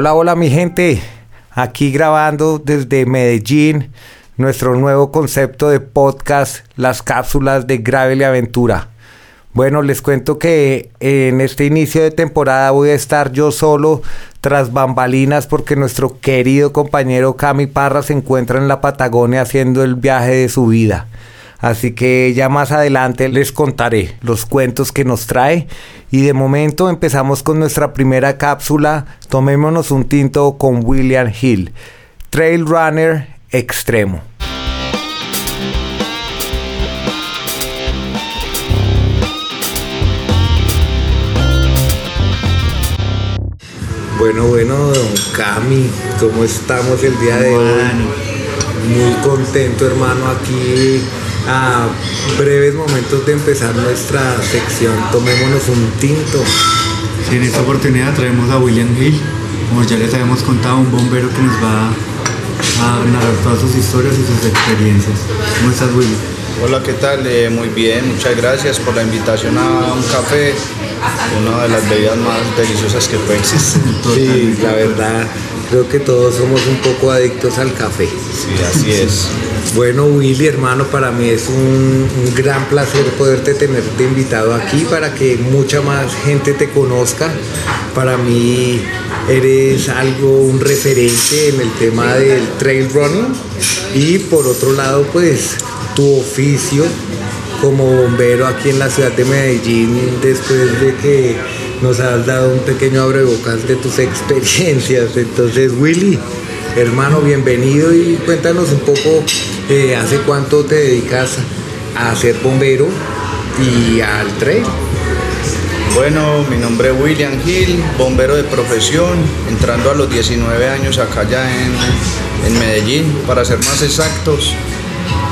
Hola, hola mi gente, aquí grabando desde Medellín nuestro nuevo concepto de podcast, las cápsulas de Gravel y Aventura. Bueno, les cuento que en este inicio de temporada voy a estar yo solo tras bambalinas porque nuestro querido compañero Cami Parra se encuentra en la Patagonia haciendo el viaje de su vida. Así que ya más adelante les contaré los cuentos que nos trae. Y de momento empezamos con nuestra primera cápsula. Tomémonos un tinto con William Hill, Trail Runner Extremo. Bueno, bueno, don Cami, ¿cómo estamos el día de hoy? Muy contento, hermano, aquí a breves momentos de empezar nuestra sección. Tomémonos un tinto. Sí, en esta oportunidad traemos a William Hill, como ya les habíamos contado, un bombero que nos va a narrar todas sus historias y sus experiencias. ¿Cómo estás, William? Hola, ¿qué tal? Eh, muy bien, muchas gracias por la invitación a un café, una de las bebidas más deliciosas que puede existir. Sí, la verdad, creo que todos somos un poco adictos al café. Sí, así es. Bueno, Willy, hermano, para mí es un, un, gran placer poderte tenerte invitado aquí para que mucha más gente te conozca. Para mí eres algo, un referente en el tema del trail running. Y por otro lado, pues tu oficio como bombero aquí en la ciudad de Medellín, después de que nos has dado un pequeño abrebocas de tus experiencias. Entonces, Willy, hermano, bienvenido y cuéntanos un poco eh, hace cuánto te dedicas a ser bombero y al trail. Bueno, mi nombre es William Hill, bombero de profesión, entrando a los 19 años acá ya en, en Medellín, para ser más exactos.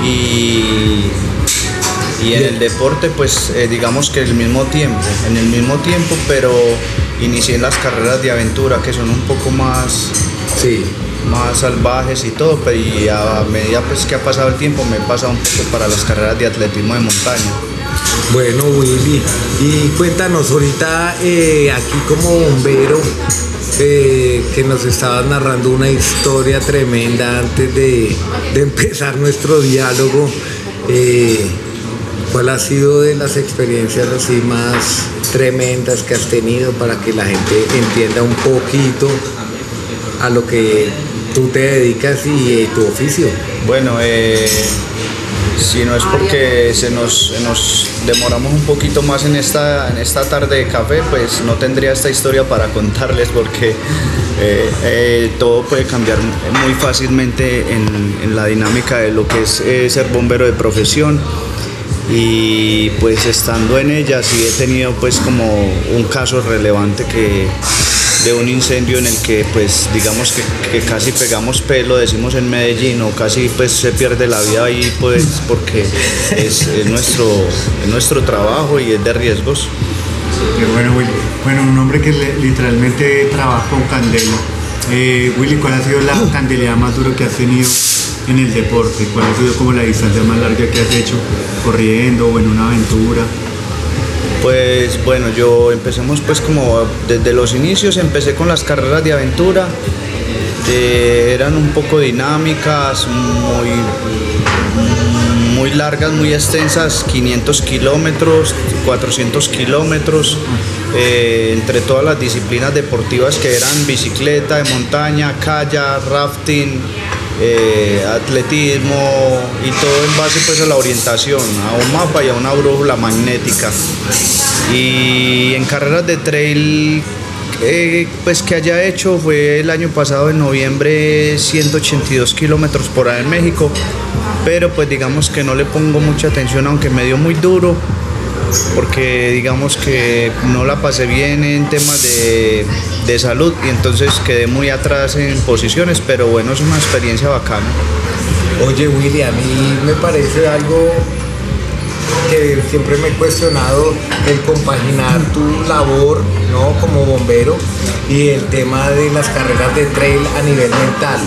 Y, y en el deporte, pues eh, digamos que el mismo tiempo, en el mismo tiempo, pero inicié en las carreras de aventura que son un poco más, Sí, más salvajes y todo, pero y a medida pues, que ha pasado el tiempo me he pasado un poco para las carreras de atletismo de montaña. Bueno, Willy, y cuéntanos ahorita eh, aquí como bombero, eh, que nos estabas narrando una historia tremenda antes de, de empezar nuestro diálogo. eh, ¿Cuál ha sido de las experiencias así más tremendas que has tenido para que la gente entienda un poquito a lo que tú te dedicas y eh, tu oficio? Bueno, eh, si no es porque se nos, nos demoramos un poquito más en esta, en esta tarde de café, pues no tendría esta historia para contarles porque eh, todo puede cambiar muy fácilmente en, en la dinámica de lo que es ser bombero de profesión y pues estando en ella sí he tenido pues como un caso relevante que de un incendio en el que pues digamos que, casi pegamos pelo decimos en Medellín o casi pues se pierde la vida ahí pues porque es, es nuestro es nuestro trabajo y es de riesgos Qué bueno, Willy. Bueno, un hombre que literalmente trabaja con candela. Eh, Willy, ¿cuál ha sido la candeleada más dura que has tenido en el deporte? ¿Cuál ha sido como la distancia más larga que has hecho corriendo o en una aventura? Pues bueno, yo empecemos pues como desde los inicios empecé con las carreras de aventura. eh, eran un poco dinámicas, muy, muy largas, muy extensas, 500 kilómetros, 400 kilómetros, eh, entre todas las disciplinas deportivas que eran bicicleta de montaña, kayak, rafting, eh, atletismo y todo en base pues a la orientación, a un mapa y a una brújula magnética. Y en carreras de trail eh, pues que haya hecho fue el año pasado en noviembre 182 kilómetros por hora en México, pero pues digamos que no le pongo mucha atención aunque me dio muy duro porque digamos que no la pasé bien en temas de, de salud y entonces quedé muy atrás en posiciones, pero bueno, es una experiencia bacana. Oye, Willy, a mí me parece algo que siempre me he cuestionado el compaginar tu labor ¿no? como bombero y el tema de las carreras de trail a nivel mental.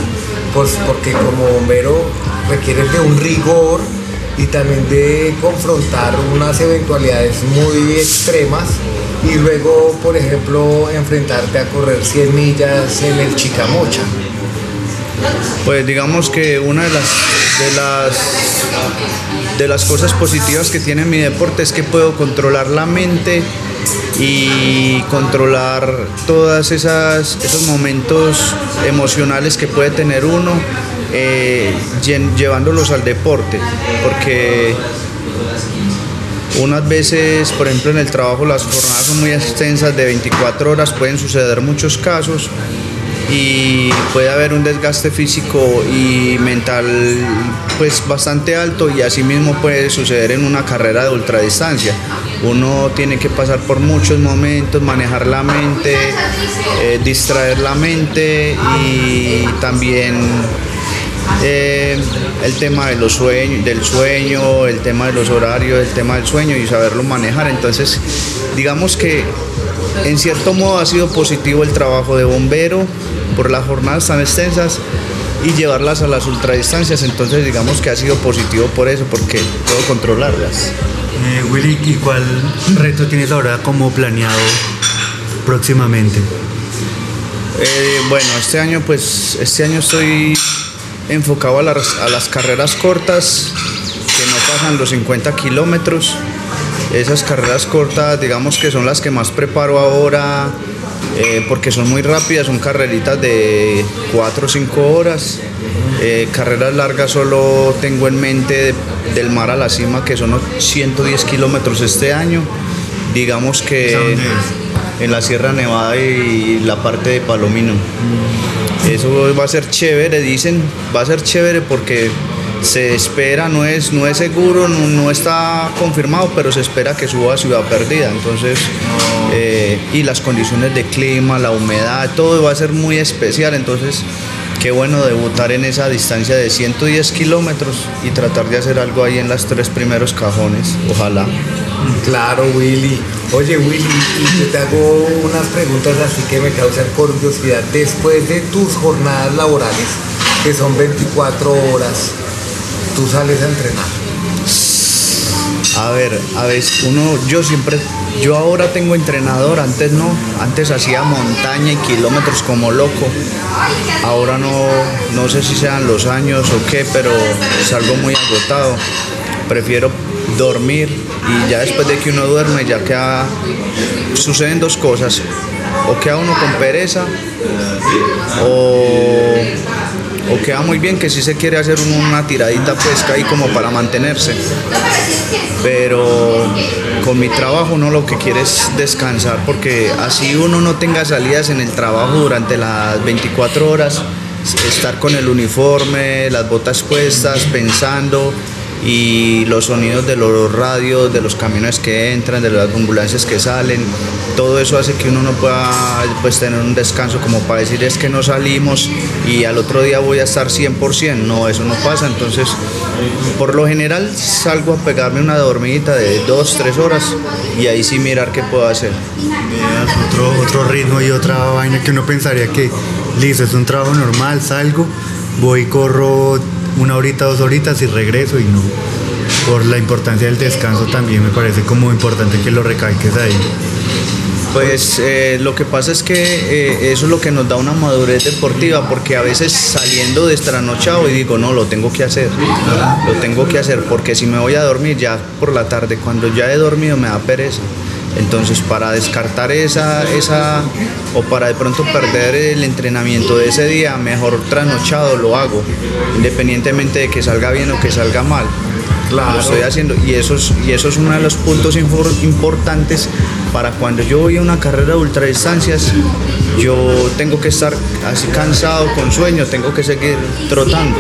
Pues porque como bombero requieres de un rigor y también de confrontar unas eventualidades muy extremas y luego, por ejemplo, enfrentarte a correr 100 millas en el Chicamocha. Pues digamos que una de las, de las, de las cosas positivas que tiene mi deporte es que puedo controlar la mente y controlar esas esos momentos emocionales que puede tener uno eh, llevándolos al deporte porque unas veces por ejemplo en el trabajo las jornadas son muy extensas de 24 horas pueden suceder muchos casos y puede haber un desgaste físico y mental pues bastante alto y asimismo puede suceder en una carrera de ultradistancia. Uno tiene que pasar por muchos momentos, manejar la mente, eh, distraer la mente y también eh, el tema de los sueños, del sueño, el tema de los horarios, el tema del sueño y saberlo manejar. Entonces, digamos que en cierto modo ha sido positivo el trabajo de bombero por las jornadas tan extensas y llevarlas a las ultradistancias. Entonces digamos que ha sido positivo por eso, porque puedo controlarlas. Eh, Willy, ¿y cuál reto tienes ahora como planeado próximamente? Eh, bueno, este año pues este año estoy enfocado a las, a las carreras cortas que no pasan los 50 kilómetros. Esas carreras cortas digamos que son las que más preparo ahora eh, porque son muy rápidas, son carreritas de 4 o 5 horas. Eh, carreras largas solo tengo en mente del mar a la cima, que son 110 kilómetros este año. Digamos que en la Sierra Nevada y la parte de Palomino. Eso va a ser chévere, dicen, va a ser chévere porque se espera, no es, no es seguro, no, está confirmado, pero se espera que suba a Ciudad Perdida. Entonces, eh, y las condiciones de clima, la humedad, todo va a ser muy especial. Entonces, qué bueno debutar en esa distancia de 110 kilómetros y tratar de hacer algo ahí en los tres primeros cajones, ojalá. Claro, Willy. Oye, Willy, y te hago unas preguntas así que me causan curiosidad. Después de tus jornadas laborales, que son 24 horas, tú sales a entrenar? A ver, a ver, uno, yo siempre, yo ahora tengo entrenador, antes no, antes hacía montaña y kilómetros como loco. Ahora no, no sé si sean los años o qué, pero salgo muy agotado. Prefiero dormir y ya después de que uno duerme ya queda, suceden dos cosas, o queda uno con pereza o o queda muy bien que si se quiere hacer una tiradita pesca ahí como para mantenerse. Pero con mi trabajo uno lo que quiere es descansar porque así uno no tenga salidas en el trabajo durante las 24 horas, estar con el uniforme, las botas puestas, pensando y los sonidos de los radios, de los camiones que entran, de las ambulancias que salen, todo eso hace que uno no pueda pues, tener un descanso como para decir es que no salimos y al otro día voy a estar 100%, no, eso no pasa, entonces por lo general salgo a pegarme una dormidita de 2, 3 horas y ahí sí mirar qué puedo hacer. otro, otro ritmo y otra vaina que uno pensaría que listo, es un trabajo normal, salgo, voy, corro una horita, dos horitas y regreso y no. Por la importancia del descanso también me parece como importante que lo recalques ahí. Pues eh, lo que pasa es que eh, eso es lo que nos da una madurez deportiva, porque a veces saliendo de estranochado y digo, no, lo tengo que hacer, lo tengo que hacer, porque si me voy a dormir ya por la tarde, cuando ya he dormido me da pereza. Entonces para descartar esa, esa o para de pronto perder el entrenamiento de ese día, mejor trasnochado lo hago, independientemente de que salga bien o que salga mal. Lo estoy haciendo y eso, es, y eso es uno de los puntos importantes para cuando yo voy a una carrera de ultradistancias, yo tengo que estar así cansado, con sueño, tengo que seguir trotando.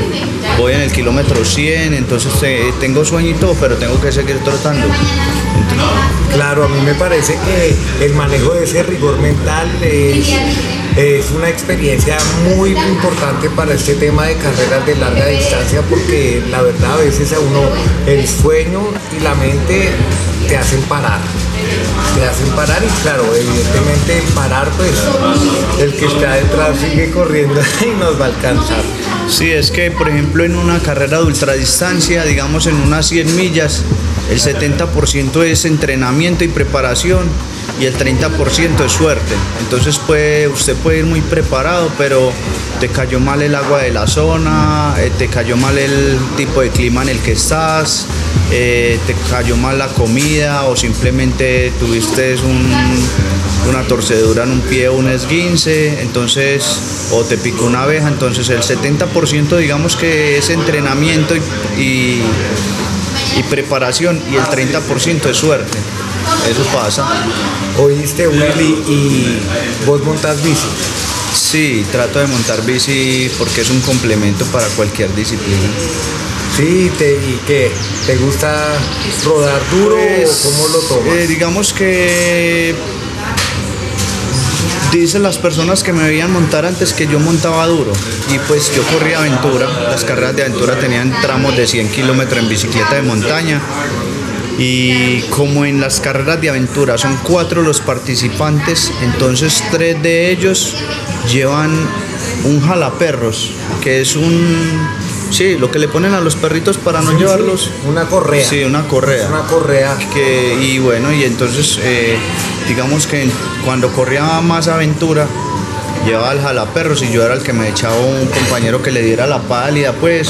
Voy en el kilómetro 100, entonces eh, tengo sueño y todo, pero tengo que seguir trotando. Claro, a mí me parece que el manejo de ese rigor mental es, una experiencia muy importante para este tema de carreras de larga distancia porque la verdad a veces a uno el sueño y la mente te hacen parar te hacen parar y claro, evidentemente parar pues el que está detrás sigue corriendo y nos va a alcanzar. Sí, es que por ejemplo en una carrera de ultradistancia, digamos en unas 100 millas, el 70% es entrenamiento y preparación y el 30% es suerte. Entonces puede, usted puede ir muy preparado, pero te cayó mal el agua de la zona, eh, te cayó mal el tipo de clima en el que estás, eh, te cayó mal la comida o simplemente tuviste una torcedura en un pie o un esguince, entonces, o te picó una abeja, entonces el 70% digamos que es entrenamiento y, y preparación y el 30% es suerte. Eso pasa. Oíste, Willy, y vos montas bici. Sí, trato de montar bici porque es un complemento para cualquier disciplina. Sí, te, ¿y qué? ¿Te gusta rodar duro o Pues, cómo lo tomas? eh, digamos que dicen las personas que me veían montar antes que yo montaba duro y pues yo corría aventura, las carreras de aventura tenían tramos de 100 kilómetros en bicicleta de montaña y como en las carreras de aventura son cuatro los participantes, entonces tres de ellos llevan un jalaperros, que es un... Sí, lo que le ponen a los perritos para no llevarlos. Una correa. Sí, una correa. Una correa. Que, y bueno, y entonces eh, digamos que cuando corría más aventura, llevaba el jalaperros y yo era el que me echaba un compañero que le diera la pálida, pues,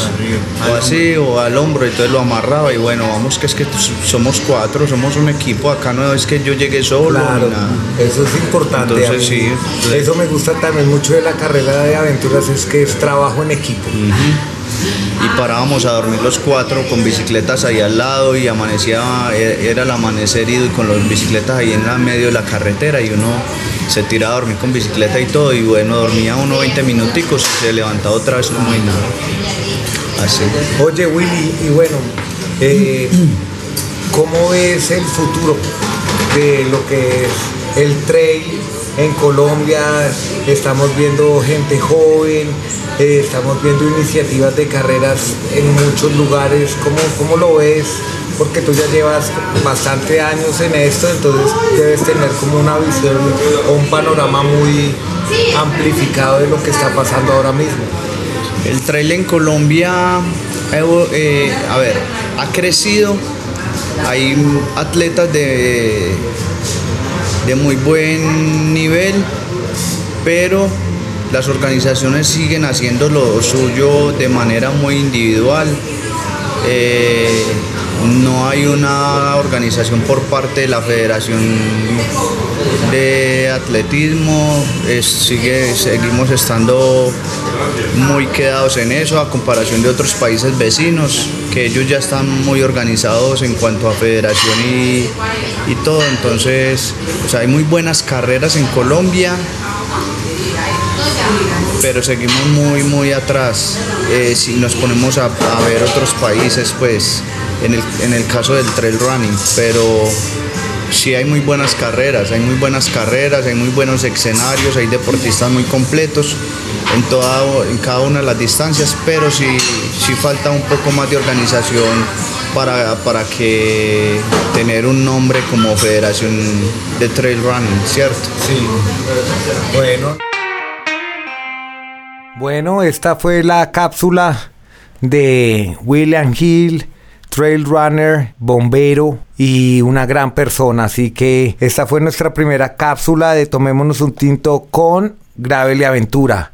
o así, o al hombro, entonces lo amarraba y bueno, vamos que es que somos cuatro, somos un equipo, acá no es que yo llegué solo, Claro, nada. eso es importante. Entonces, sí. Eso me gusta también mucho de la carrera de aventuras, es que es trabajo en equipo. y parábamos a dormir los cuatro con bicicletas ahí al lado y amanecía, e- era el amanecer y con las bicicletas ahí en la medio de la carretera y uno se tiraba a dormir con bicicleta y todo y bueno, dormía uno 20 minuticos y se levantaba otra vez como y nada. Así. Oye, Willy, y bueno, eh, ¿cómo ves el futuro de lo que es el trail en Colombia? Estamos viendo gente joven, eh, estamos viendo iniciativas de carreras en muchos lugares. ¿Cómo, ¿Cómo lo ves? Porque tú ya llevas bastante años en esto, entonces debes tener como una visión o un panorama muy amplificado de lo que está pasando ahora mismo. El trail en Colombia, eh, a ver, ha crecido. Hay atletas de, de muy buen nivel, pero las organizaciones siguen haciendo lo suyo de manera muy individual. Eh, no hay una organización por parte de la Federación de Atletismo, sigue, seguimos estando muy quedados en eso a comparación de otros países vecinos, que ellos ya están muy organizados en cuanto a federación y, y todo. Entonces, o sea, hay muy buenas carreras en Colombia, pero seguimos muy, muy atrás. Eh, si nos ponemos a ver otros países, pues en el, en el caso del trail running, pero sí hay muy buenas carreras, hay muy buenas carreras, hay muy buenos escenarios, hay deportistas muy completos en, toda, en cada una de las distancias, pero sí, sí falta un poco más de organización para, para que tener un nombre como Federación de Trail Running, ¿cierto? Sí. Bueno. Bueno, esta fue la cápsula de William Hill, trail runner, bombero y una gran persona. Así que esta fue nuestra primera cápsula de Tomémonos un tinto con Gravel y Aventura.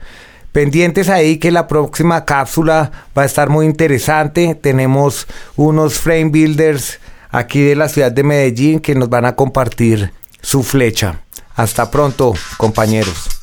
Pendientes ahí que la próxima cápsula va a estar muy interesante. Tenemos unos frame builders aquí de la ciudad de Medellín que nos van a compartir su flecha. Hasta pronto, compañeros.